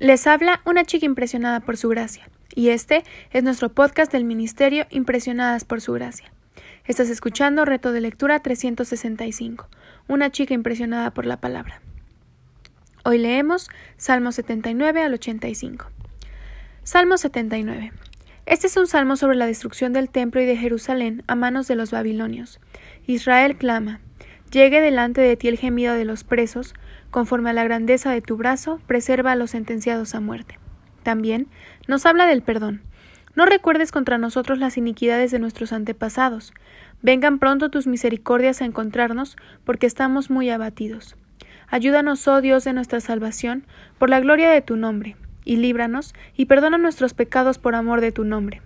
Les habla una chica impresionada por su gracia, y este es nuestro podcast del Ministerio Impresionadas por su gracia. Estás escuchando Reto de Lectura 365, una chica impresionada por la palabra. Hoy leemos Salmo 79 al 85. Salmo 79. Este es un salmo sobre la destrucción del templo y de Jerusalén a manos de los babilonios. Israel clama, llegue delante de ti el gemido de los presos, conforme a la grandeza de tu brazo, preserva a los sentenciados a muerte. También nos habla del perdón. No recuerdes contra nosotros las iniquidades de nuestros antepasados. Vengan pronto tus misericordias a encontrarnos, porque estamos muy abatidos. Ayúdanos, oh Dios de nuestra salvación, por la gloria de tu nombre, y líbranos, y perdona nuestros pecados por amor de tu nombre.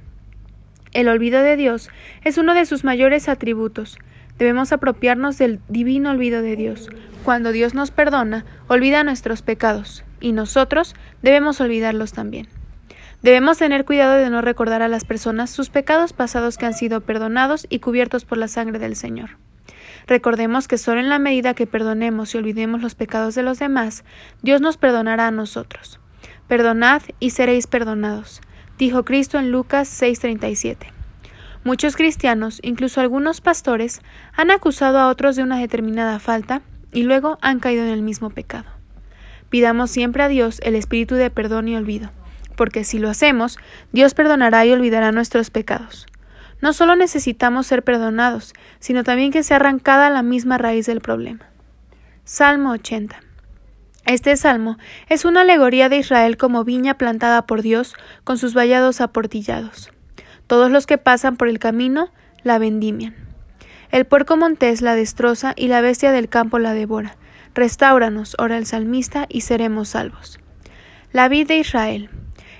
El olvido de Dios es uno de sus mayores atributos. Debemos apropiarnos del divino olvido de Dios. Cuando Dios nos perdona, olvida nuestros pecados, y nosotros debemos olvidarlos también. Debemos tener cuidado de no recordar a las personas sus pecados pasados que han sido perdonados y cubiertos por la sangre del Señor. Recordemos que solo en la medida que perdonemos y olvidemos los pecados de los demás, Dios nos perdonará a nosotros. Perdonad y seréis perdonados, dijo Cristo en Lucas 6:37. Muchos cristianos, incluso algunos pastores, han acusado a otros de una determinada falta y luego han caído en el mismo pecado. Pidamos siempre a Dios el espíritu de perdón y olvido, porque si lo hacemos, Dios perdonará y olvidará nuestros pecados. No solo necesitamos ser perdonados, sino también que sea arrancada la misma raíz del problema. Salmo 80. Este salmo es una alegoría de Israel como viña plantada por Dios con sus vallados aportillados. Todos los que pasan por el camino la vendimian. El puerco montés la destroza y la bestia del campo la devora. Restáuranos, ora el salmista, y seremos salvos. La vid de Israel.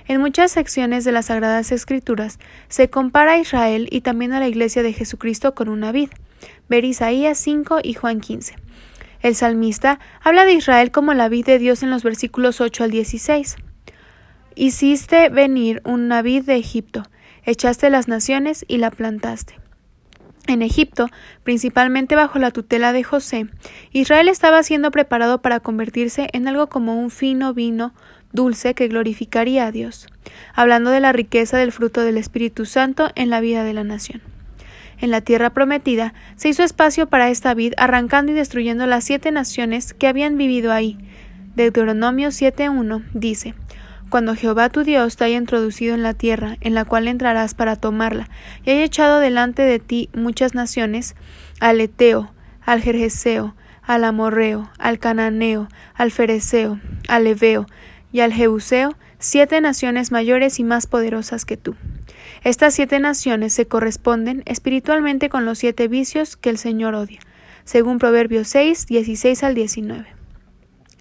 En muchas secciones de las Sagradas Escrituras se compara a Israel y también a la Iglesia de Jesucristo con una vid. Ver Isaías 5 y Juan 15. El salmista habla de Israel como la vid de Dios en los versículos 8 al 16. Hiciste venir una vid de Egipto, echaste las naciones y la plantaste. En Egipto, principalmente bajo la tutela de José, Israel estaba siendo preparado para convertirse en algo como un fino vino dulce que glorificaría a Dios, hablando de la riqueza del fruto del Espíritu Santo en la vida de la nación. En la tierra prometida se hizo espacio para esta vid, arrancando y destruyendo las siete naciones que habían vivido ahí. Deuteronomio 7.1 dice cuando Jehová tu Dios te haya introducido en la tierra en la cual entrarás para tomarla, y haya echado delante de ti muchas naciones, al Eteo, al Jerjeseo, al Amorreo, al Cananeo, al Fereceo, al Eveo y al Jebuseo, siete naciones mayores y más poderosas que tú. Estas siete naciones se corresponden espiritualmente con los siete vicios que el Señor odia, según Proverbios 6, 16 al 19.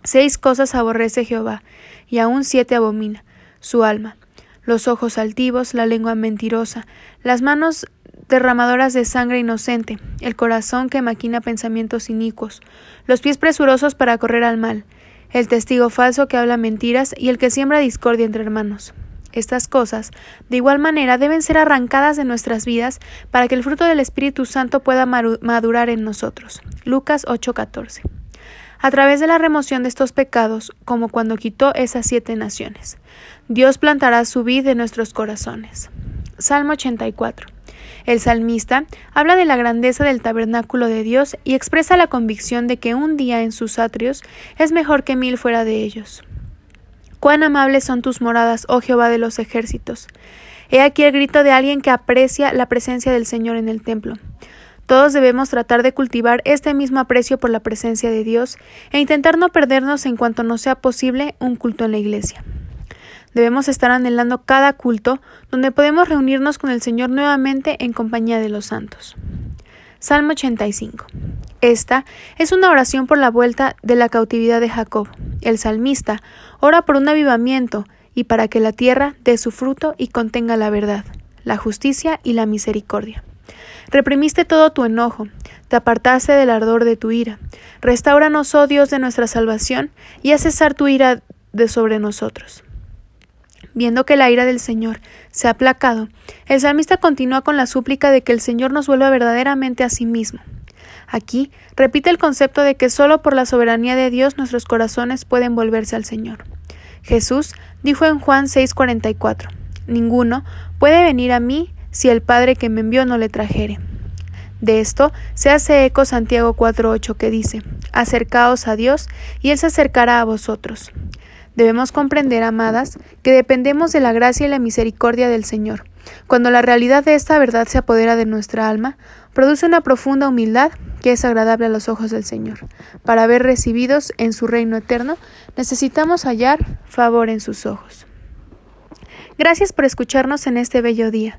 Seis cosas aborrece Jehová, y aún siete abomina su alma los ojos altivos, la lengua mentirosa, las manos derramadoras de sangre inocente, el corazón que maquina pensamientos inicuos, los pies presurosos para correr al mal, el testigo falso que habla mentiras y el que siembra discordia entre hermanos. Estas cosas, de igual manera, deben ser arrancadas de nuestras vidas para que el fruto del Espíritu Santo pueda madurar en nosotros. Lucas 8:14 a través de la remoción de estos pecados, como cuando quitó esas siete naciones. Dios plantará su vid en nuestros corazones. Salmo 84. El salmista habla de la grandeza del tabernáculo de Dios y expresa la convicción de que un día en sus atrios es mejor que mil fuera de ellos. Cuán amables son tus moradas, oh Jehová de los ejércitos. He aquí el grito de alguien que aprecia la presencia del Señor en el templo. Todos debemos tratar de cultivar este mismo aprecio por la presencia de Dios e intentar no perdernos en cuanto nos sea posible un culto en la iglesia. Debemos estar anhelando cada culto donde podemos reunirnos con el Señor nuevamente en compañía de los santos. Salmo 85. Esta es una oración por la vuelta de la cautividad de Jacob. El salmista ora por un avivamiento y para que la tierra dé su fruto y contenga la verdad, la justicia y la misericordia. Reprimiste todo tu enojo, te apartaste del ardor de tu ira. Restauranos, oh Dios de nuestra salvación, y haz cesar tu ira de sobre nosotros. Viendo que la ira del Señor se ha aplacado, el salmista continúa con la súplica de que el Señor nos vuelva verdaderamente a sí mismo. Aquí repite el concepto de que solo por la soberanía de Dios nuestros corazones pueden volverse al Señor. Jesús dijo en Juan 6:44, Ninguno puede venir a mí si el Padre que me envió no le trajere. De esto se hace eco Santiago 4:8 que dice, Acercaos a Dios y Él se acercará a vosotros. Debemos comprender, amadas, que dependemos de la gracia y la misericordia del Señor. Cuando la realidad de esta verdad se apodera de nuestra alma, produce una profunda humildad que es agradable a los ojos del Señor. Para haber recibidos en su reino eterno, necesitamos hallar favor en sus ojos. Gracias por escucharnos en este bello día.